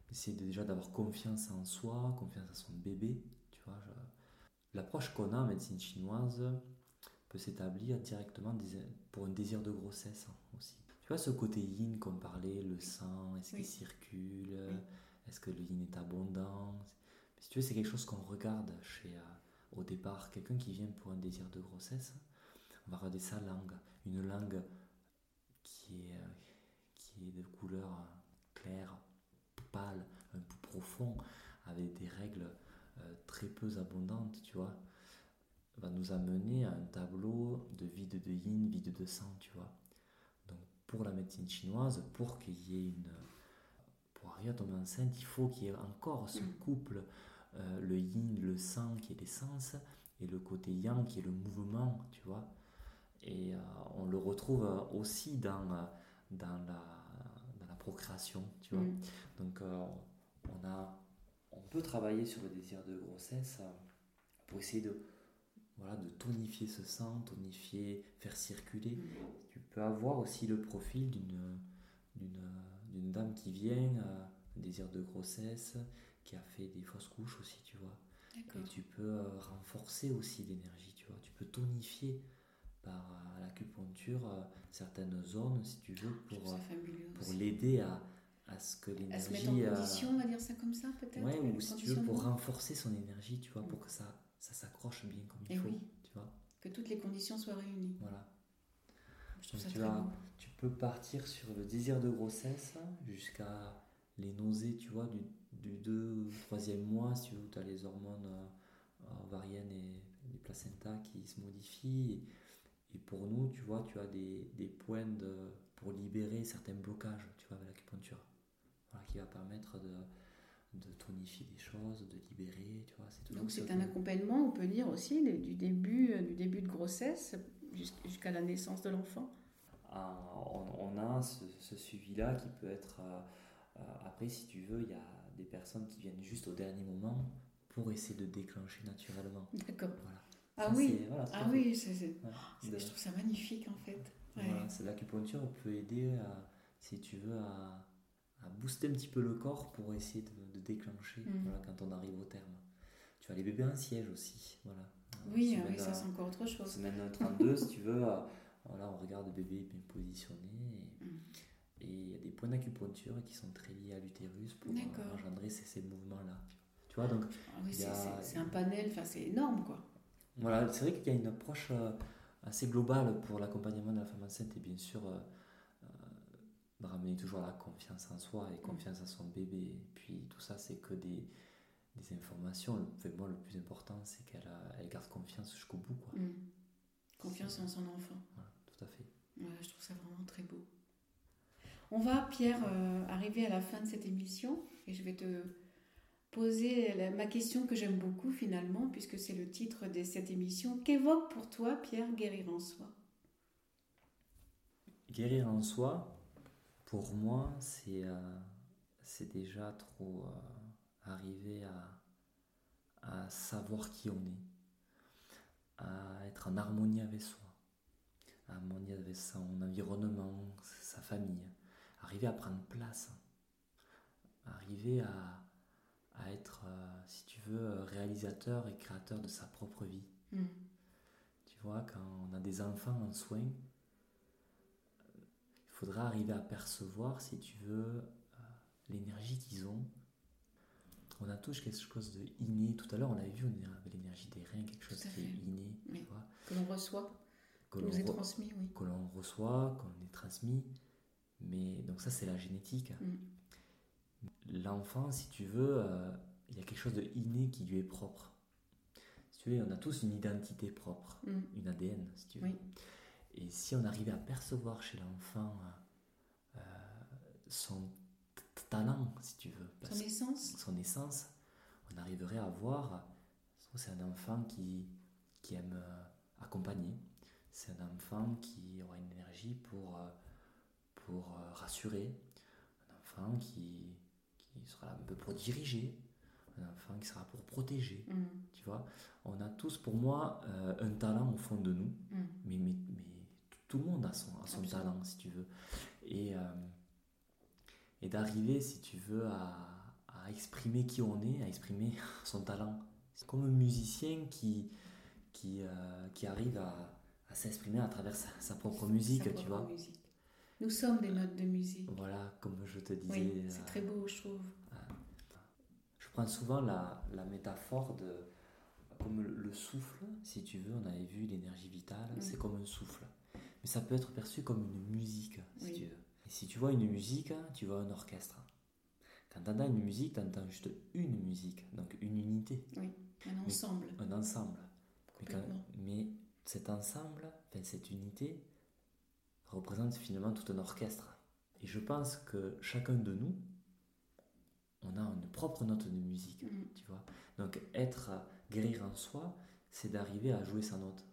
Speaker 3: d'essayer de- déjà d'avoir confiance en soi, confiance en son bébé. Tu vois, je- l'approche qu'on a en médecine chinoise peut s'établir directement pour un désir de grossesse aussi. Vois, ce côté yin qu'on parlait, le sang, est-ce
Speaker 2: Oui.
Speaker 3: qu'il circule
Speaker 2: Oui.
Speaker 3: Est-ce que le yin est abondant? Si tu veux, c'est quelque chose qu'on regarde chez, euh, au départ. Quelqu'un qui vient pour un désir de grossesse, on va regarder sa langue. Une langue qui est, euh, qui est de couleur euh, claire, pâle, un peu profond, avec des règles très peu abondantes, tu vois, va nous amener à un tableau de vide de yin, vide de sang, tu vois. Pour la médecine chinoise, pour qu'il y ait une... Pour arriver à tomber enceinte, il faut qu'il y ait encore ce
Speaker 2: Mm.
Speaker 3: couple, euh, le yin, le sang qui est l'essence, et le côté yang qui est le mouvement, tu vois. Et euh, on le retrouve aussi dans, dans, la, dans la procréation, tu vois.
Speaker 2: Mm.
Speaker 3: Donc euh, on, a, on peut travailler sur le désir de grossesse pour essayer de, voilà, de tonifier ce sang, tonifier, faire circuler. Tu peux avoir aussi le profil d'une, d'une, d'une dame qui vient, euh, désir de grossesse, qui a fait des fausses couches aussi, tu vois.
Speaker 2: D'accord.
Speaker 3: Et tu peux euh, renforcer aussi l'énergie, tu vois. Tu peux tonifier par euh, l'acupuncture euh, certaines zones, si tu veux, pour, euh, pour l'aider à, à ce que
Speaker 2: À se
Speaker 3: l'énergie...
Speaker 2: mettre en condition, on va dire ça comme ça peut-être
Speaker 3: ouais, ou si tu veux, pour renforcer son énergie, tu vois,
Speaker 2: Mm.
Speaker 3: pour que ça, ça s'accroche bien comme il
Speaker 2: Eh
Speaker 3: faut,
Speaker 2: oui.
Speaker 3: tu vois.
Speaker 2: Que toutes les conditions soient réunies.
Speaker 3: Voilà.
Speaker 2: je trouve ça
Speaker 3: tu,
Speaker 2: très
Speaker 3: tu peux partir sur le désir de grossesse jusqu'à les nausées, tu vois, du, du 2 ou 3e mois, si tu veux, où tu as les hormones euh, ovariennes et les placentas qui se modifient. Et, et pour nous, tu vois, tu as des, des points de, pour libérer certains blocages, tu vois, avec l'acupuncture. Voilà, qui va permettre de, de tonifier les choses, de libérer, tu vois. C'est
Speaker 2: Donc c'est un
Speaker 3: que-
Speaker 2: accompagnement, on peut dire aussi, du début, euh, du début de grossesse jus- jusqu'à la naissance de l'enfant.
Speaker 3: Ah, on, on a ce, ce suivi-là qui peut être... euh, euh, après, si tu veux, il y a des personnes qui viennent juste au dernier moment pour essayer de déclencher naturellement.
Speaker 2: D'accord.
Speaker 3: Voilà.
Speaker 2: Ah
Speaker 3: Ça,
Speaker 2: oui,
Speaker 3: voilà,
Speaker 2: ah
Speaker 3: fait.
Speaker 2: oui, c'est, c'est-
Speaker 3: Ouais.
Speaker 2: c'est-
Speaker 3: De-
Speaker 2: je trouve ça magnifique en fait. Ouais.
Speaker 3: voilà, c'est l'acupuncture peut aider, à, si tu veux, à, à booster un petit peu le corps pour essayer de, de déclencher voilà, quand on arrive au terme. Tu as les bébés en siège aussi. Voilà.
Speaker 2: Oui, ah oui, ça c'est encore autre chose.
Speaker 3: Semaine 32, si tu veux, voilà, on regarde le bébé bien positionné. Et
Speaker 2: Mm.
Speaker 3: et il y a des points d'acupuncture qui sont très liés à l'utérus pour euh, engendrer ces, ces mouvements-là. Tu vois, donc
Speaker 2: Ah oui, c'est,
Speaker 3: a-
Speaker 2: c'est- c'est un panel, enfin c'est énorme quoi.
Speaker 3: voilà, c'est vrai qu'il y a une approche euh, assez globale pour l'accompagnement de la femme enceinte et bien sûr euh, de ramener toujours la confiance en soi et confiance à son bébé. Et puis tout ça, c'est que des, des informations. Le, enfin, moi, le plus important, c'est qu'elle elle garde confiance jusqu'au bout. Quoi.
Speaker 2: Mm. Confiance en son enfant.
Speaker 3: Voilà, tout à fait.
Speaker 2: Voilà, je trouve ça vraiment très beau. On va, Pierre, euh, arriver à la fin de cette émission et je vais te poser la- ma question que j'aime beaucoup finalement, puisque c'est le titre de cette émission. Qu'évoque pour toi, Pierre, guérir en soi?
Speaker 3: Guérir en soi, pour moi, c'est euh, c'est déjà trop euh, arriver à, à savoir qui on est, à être en harmonie avec soi, en harmonie avec son environnement, sa famille, arriver à prendre place, arriver à, à être, euh, si tu veux, réalisateur et créateur de sa propre vie.
Speaker 2: Mm.
Speaker 3: Tu vois, quand on a des enfants en soins, faudra arriver à percevoir, si tu veux, euh, l'énergie qu'ils ont. On a tous quelque chose de inné. Tout à l'heure, on l'avait vu, on avait l'énergie des reins, quelque chose qui est inné,
Speaker 2: Oui.
Speaker 3: tu vois,
Speaker 2: Que l'on reçoit,
Speaker 3: que l'on
Speaker 2: est transmis, oui.
Speaker 3: que l'on reçoit, qu'on est transmis. Mais donc ça, c'est la génétique.
Speaker 2: Mm.
Speaker 3: L'enfant, si tu veux, euh, il y a quelque chose de inné qui lui est propre. Si tu veux, on a tous une identité propre,
Speaker 2: Mm.
Speaker 3: une ADN, si tu veux.
Speaker 2: Oui.
Speaker 3: Et si on arrivait à percevoir chez l'enfant euh, son talent, si tu veux,
Speaker 2: Son essence
Speaker 3: son essence, on arriverait à voir, c'est un enfant qui, qui aime euh, accompagner, c'est un enfant qui aura une énergie pour, euh, pour rassurer, un enfant qui, qui sera là un peu pour diriger, un enfant qui sera pour protéger,
Speaker 2: Mm.
Speaker 3: tu vois? On a tous, pour moi, euh, un talent au fond de nous,
Speaker 2: Mm.
Speaker 3: mais, mais, mais tout le monde a son, a son
Speaker 2: Absolument.
Speaker 3: talent, si tu veux. Et, euh, et d'arriver, si tu veux, à, à exprimer qui on est, à exprimer son talent. C'est comme un musicien qui, qui, euh, qui arrive à, à s'exprimer à travers sa, sa propre musique,
Speaker 2: Sa
Speaker 3: tu vois.
Speaker 2: musique. Nous sommes des notes de musique.
Speaker 3: Voilà, comme je te disais.
Speaker 2: Oui,
Speaker 3: euh,
Speaker 2: c'est très beau, je trouve.
Speaker 3: Je prends souvent la, la métaphore de comme le souffle, si tu veux, on avait vu l'énergie vitale,
Speaker 2: Mm.
Speaker 3: c'est comme un souffle. Mais ça peut être perçu comme une musique, si
Speaker 2: Oui.
Speaker 3: tu veux. Et si tu vois une musique, tu vois un orchestre. Quand tu entends une musique, tu entends juste une musique, donc une unité,
Speaker 2: Un ensemble,
Speaker 3: un ensemble. Mais, quand-
Speaker 2: complètement.
Speaker 3: mais cet ensemble, enfin, cette unité, représente finalement tout un orchestre. Et je pense que chacun de nous, on a une propre note de musique,
Speaker 2: Mm.
Speaker 3: tu vois. Donc être, guérir en soi, c'est d'arriver à jouer sa note,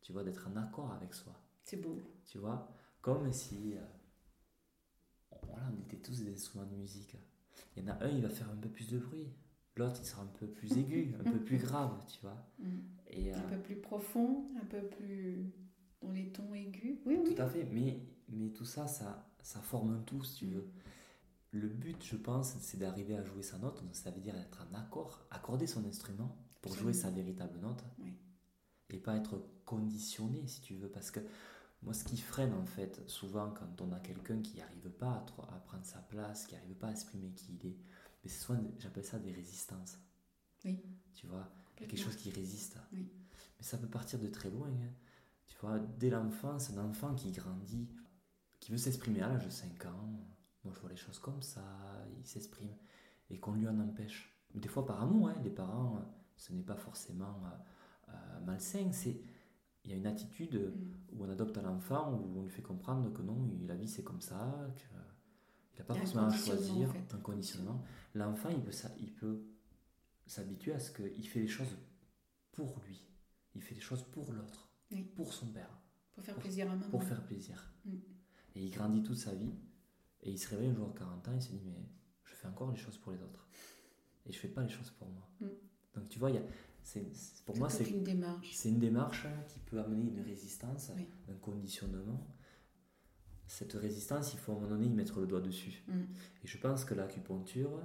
Speaker 3: tu vois, d'être en accord avec soi,
Speaker 2: C'est beau.
Speaker 3: tu vois. Comme si, euh, voilà, on était tous des instruments de musique. Il y en a un, il va faire un peu plus de bruit. L'autre, il sera un peu plus aigu, un peu plus grave, tu vois.
Speaker 2: Mm.
Speaker 3: Et, euh,
Speaker 2: Un peu plus profond, un peu plus dans les tons aigus. Oui, oui.
Speaker 3: Tout à fait, mais, mais tout ça, ça, ça forme un tout, si tu veux. Le but, je pense, c'est d'arriver à jouer sa note, donc ça veut dire être en accord, accorder son instrument pour jouer sa véritable note,
Speaker 2: Oui.
Speaker 3: et pas être conditionné, si tu veux, parce que moi, ce qui freine, en fait, souvent, quand on a quelqu'un qui n'arrive pas à, prendre sa place, qui n'arrive pas à exprimer qui il est, mais c'est souvent, j'appelle ça des résistances.
Speaker 2: Oui.
Speaker 3: Tu vois, il y a quelque chose qui résiste.
Speaker 2: Oui.
Speaker 3: Mais ça peut partir de très loin. hein. Tu vois, dès l'enfance, un enfant qui grandit, qui veut s'exprimer à l'âge de 5 ans, moi je vois les choses comme ça, il s'exprime, et qu'on lui en empêche. Des fois par amour, hein, les parents, ce n'est pas forcément euh, euh, malsain, c'est il y a une attitude mm. où on adopte un enfant, où on lui fait comprendre que non, la vie c'est comme ça, qu'il n'a pas forcément à choisir, un conditionnement. L'enfant, il peut, il peut s'habituer à ce qu'il fait les choses pour lui, il fait les choses pour l'autre, pour son père.
Speaker 2: Pour faire plaisir à maman.
Speaker 3: Pour faire plaisir. Mm. Et il grandit toute sa vie, et il se réveille un jour à 40 ans, il se dit, mais je fais encore les choses pour les autres, et je fais pas les choses pour moi. Mm. Donc tu vois, il y a pour moi, c'est
Speaker 2: une démarche.
Speaker 3: C'est une démarche qui peut amener une résistance, un conditionnement. Cette résistance, il faut à un moment donné y mettre le doigt dessus. Mm. Et je pense que l'acupuncture,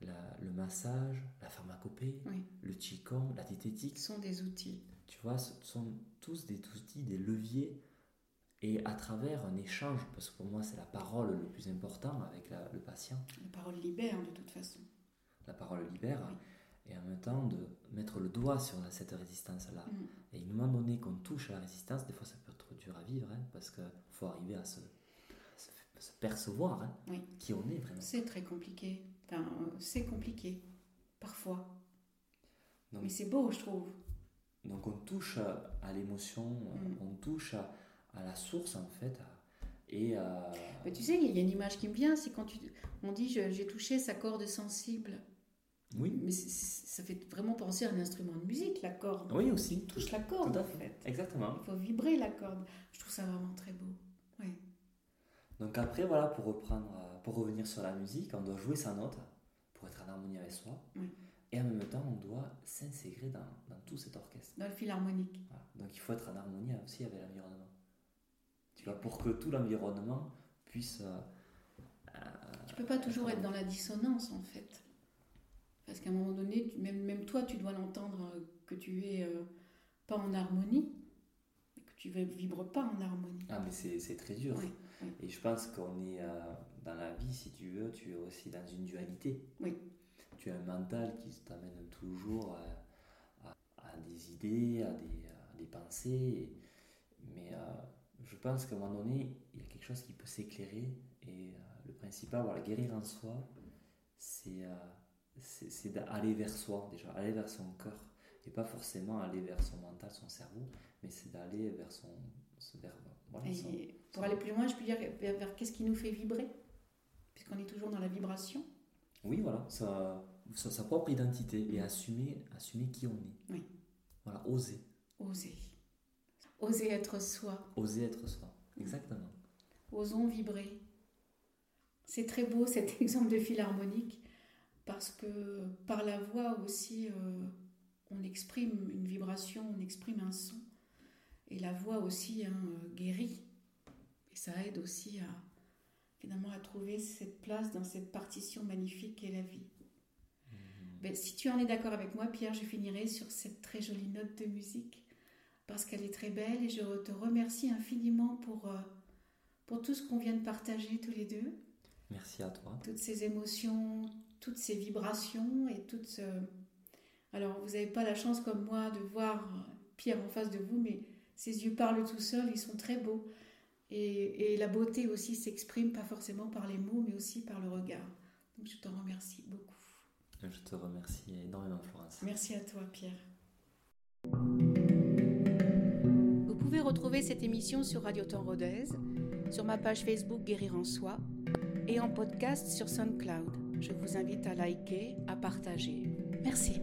Speaker 3: le massage, la pharmacopée, le qigong, la diététique
Speaker 2: sont des outils.
Speaker 3: Tu vois, ce sont tous des outils, des leviers. Et à travers un échange, parce que pour moi c'est la parole le plus important avec le patient.
Speaker 2: La parole libère de toute façon.
Speaker 3: La parole libère et en même temps de mettre le doigt sur cette résistance-là. Mm. Et à un moment donné qu'on touche à la résistance, des fois ça peut être dur à vivre, hein, parce qu'il faut arriver à se, se, percevoir hein, qui on est vraiment.
Speaker 2: C'est très compliqué. Enfin, c'est compliqué, parfois. Mais c'est beau, je trouve.
Speaker 3: Donc on touche à, l'émotion, mm. on touche à, la source en fait. et
Speaker 2: Mais tu sais, il y a une image qui me vient, c'est quand tu, on dit j'ai touché sa corde sensible.
Speaker 3: Oui.
Speaker 2: Mais ça fait vraiment penser à un instrument de musique, la corde.
Speaker 3: Oui, aussi.
Speaker 2: On touche la corde, en fait.
Speaker 3: Exactement.
Speaker 2: Il faut vibrer la corde. Je trouve ça vraiment très beau. Oui.
Speaker 3: Donc après, voilà, pour reprendre, euh, pour revenir sur la musique, on doit jouer sa note pour être en harmonie avec soi. Oui. Et en même temps, on doit s'intégrer dans, dans, tout cet orchestre.
Speaker 2: Dans le fil harmonique.
Speaker 3: Donc il faut être en harmonie aussi avec l'environnement. Tu vois, pour que tout l'environnement puisse... Euh,
Speaker 2: tu peux pas toujours être dans la dissonance, en fait. Parce qu'à un moment donné, même, même toi, tu dois l'entendre euh, que tu es euh, pas en harmonie, que tu ne vibres pas en harmonie.
Speaker 3: Ah, mais c'est très dur. Et je pense qu'on est euh, dans la vie, si tu veux, tu es aussi dans une dualité.
Speaker 2: Oui.
Speaker 3: Tu as un mental qui t'amène toujours à, à, des idées, à des, des pensées. mais je pense qu'à un moment donné, il y a quelque chose qui peut s'éclairer. Et le principal, voilà, guérir en soi, c'est c'est d'aller vers soi déjà, aller vers son cœur et pas forcément aller vers son mental, son cerveau, mais c'est d'aller vers son, vers,
Speaker 2: pour aller plus loin, je peux dire vers, qu'est-ce qui nous fait vibrer, puisqu'on est toujours dans la vibration.
Speaker 3: Oui, voilà, sa, sa, propre identité et assumer, assumer qui on est.
Speaker 2: Oui.
Speaker 3: Voilà, oser.
Speaker 2: Oser. Oser être soi.
Speaker 3: Oser être soi, exactement.
Speaker 2: Osons vibrer. C'est très beau cet exemple de fil harmonique parce que par la voix aussi, euh, on exprime une vibration, on exprime un son. Et la voix aussi hein, guérit. Et ça aide aussi à finalement à trouver cette place dans cette partition magnifique qu'est la vie. Mmh. Ben, si tu en es d'accord avec moi, Pierre, je finirai sur cette très jolie note de musique parce qu'elle est très belle et je te remercie infiniment pour, euh, pour tout ce qu'on vient de partager tous les deux.
Speaker 3: Merci à toi.
Speaker 2: Toutes ces émotions, toutes ces vibrations et toutes. Alors, vous n'avez pas la chance comme moi de voir Pierre en face de vous, mais ses yeux parlent tout seuls, ils sont très beaux. Et, la beauté aussi s'exprime pas forcément par les mots, mais aussi par le regard. Donc, je t'en remercie beaucoup.
Speaker 3: Je te remercie énormément, Florence.
Speaker 2: Merci à toi, Pierre.
Speaker 1: Vous pouvez retrouver cette émission sur Radio Temps Rodez, sur ma page Facebook Guérir en Soi et en podcast sur SoundCloud. Je vous invite à liker, à partager. Merci.